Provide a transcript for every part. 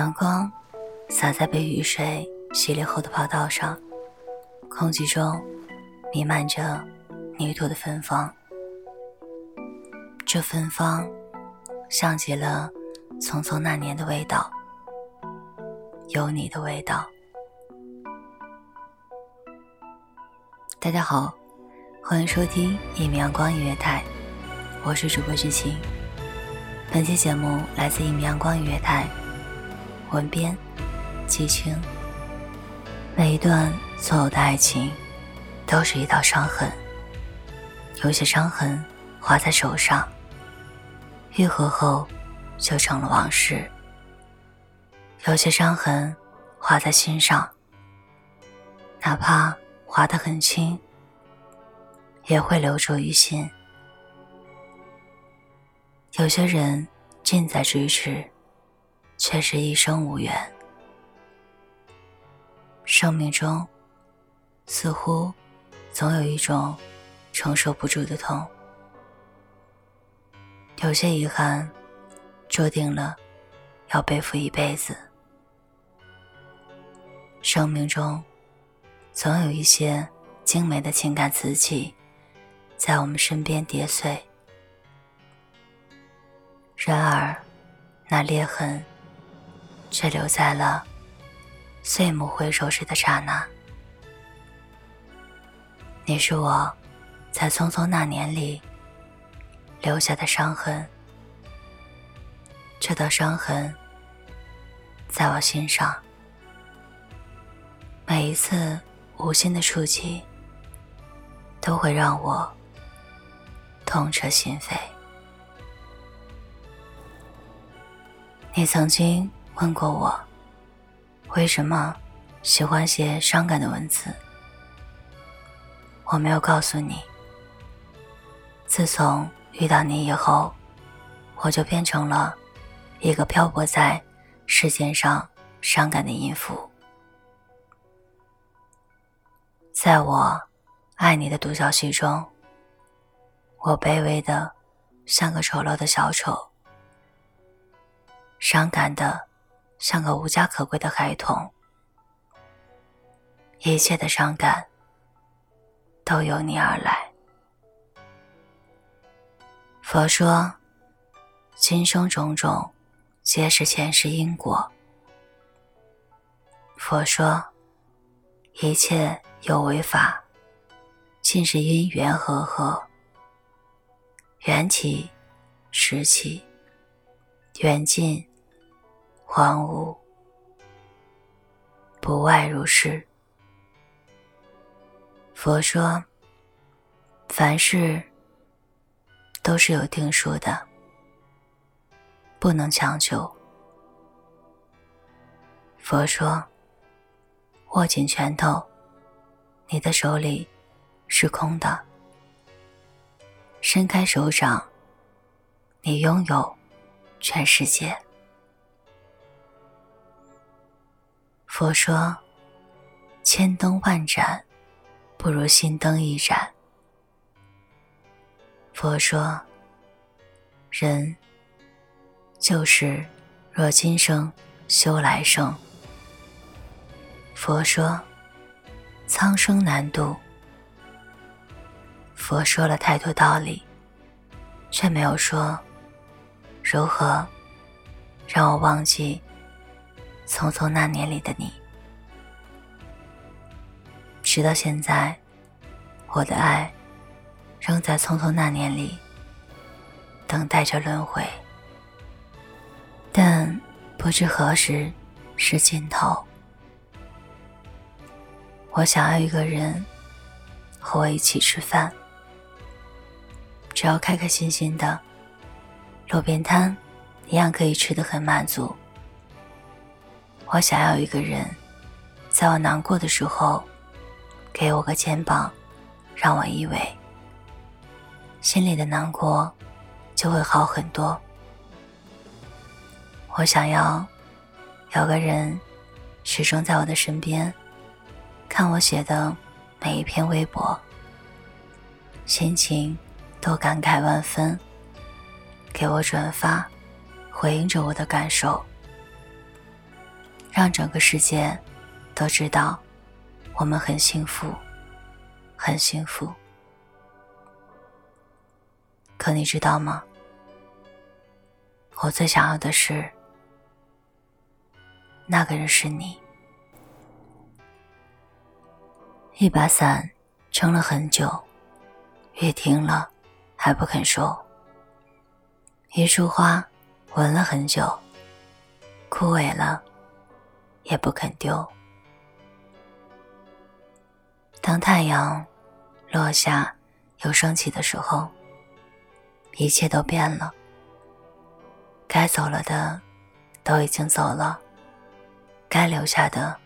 阳光洒在被雨水洗礼后的跑道上，空气中弥漫着泥土的芬芳。这芬芳像极了匆匆那年的味道，有你的味道。大家好，欢迎收听一米阳光音乐台，我是主播知晴。本期节目来自一米阳光音乐台。文编，季青。每一段所有的爱情，都是一道伤痕。有些伤痕划在手上，愈合后就成了往事；有些伤痕划在心上，哪怕划得很轻，也会留住于心。有些人近在咫尺。却是一生无缘。生命中，似乎总有一种承受不住的痛，有些遗憾，注定了要背负一辈子。生命中，总有一些精美的情感瓷器，在我们身边跌碎。然而，那裂痕。却留在了岁暮回首时的刹那。你是我在匆匆那年里留下的伤痕，这道伤痕在我心上，每一次无心的触及，都会让我痛彻心扉。你曾经。问过我，为什么喜欢写伤感的文字？我没有告诉你。自从遇到你以后，我就变成了一个漂泊在世间上伤感的音符。在我爱你的独角戏中，我卑微的像个丑陋的小丑，伤感的。像个无家可归的孩童，一切的伤感都由你而来。佛说，今生种种，皆是前世因果。佛说，一切有为法，尽是因缘和合。缘起，时起，缘尽。荒芜，不外如是。佛说，凡事都是有定数的，不能强求。佛说，握紧拳头，你的手里是空的；伸开手掌，你拥有全世界。佛说：“千灯万盏，不如心灯一盏。”佛说：“人就是若今生修来生。”佛说：“苍生难渡。”佛说了太多道理，却没有说如何让我忘记。匆匆那年里的你，直到现在，我的爱仍在匆匆那年里等待着轮回。但不知何时是尽头。我想要一个人和我一起吃饭，只要开开心心的，路边摊一样可以吃得很满足。我想要一个人，在我难过的时候，给我个肩膀，让我依偎，心里的难过就会好很多。我想要有个人始终在我的身边，看我写的每一篇微博，心情都感慨万分，给我转发，回应着我的感受，让整个世界都知道我们很幸福，很幸福。可你知道吗？我最想要的是。那个人是你。一把伞撑了很久，雨停了还不肯收。一束花闻了很久，枯萎了也不肯丢。当太阳落下又升起的时候，一切都变了。该走了的都已经走了。该留下的，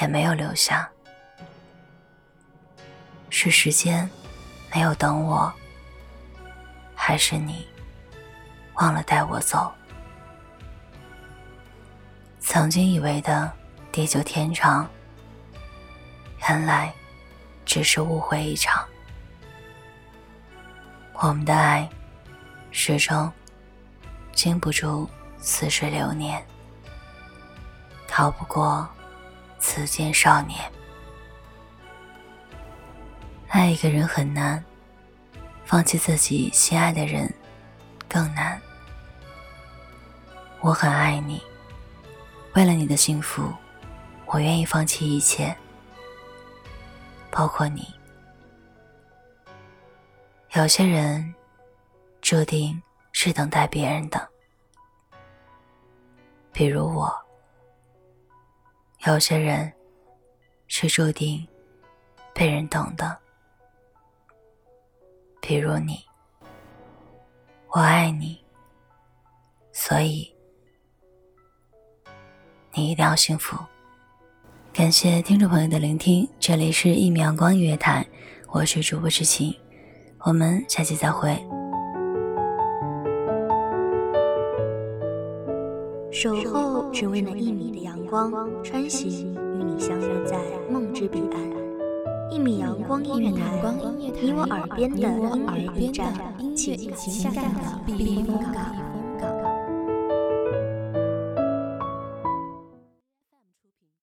也没有留下。是时间没有等我，还是你忘了带我走？曾经以为的地久天长，原来只是误会一场。我们的爱，始终经不住似水流年。逃不过此间少年。爱一个人很难，放弃自己心爱的人更难。我很爱你，为了你的幸福，我愿意放弃一切，包括你。有些人注定是等待别人的，比如我。有些人是注定被人等的，比如你。我爱你，所以你一定要幸福。感谢听众朋友的聆听，这里是一米阳光音乐台，我是主播知晴，我们下期再会。守候只为那一米的阳光，穿行与你相约在梦之彼岸。一米阳光音乐台，你我耳边的音乐驿站，情感的避风港。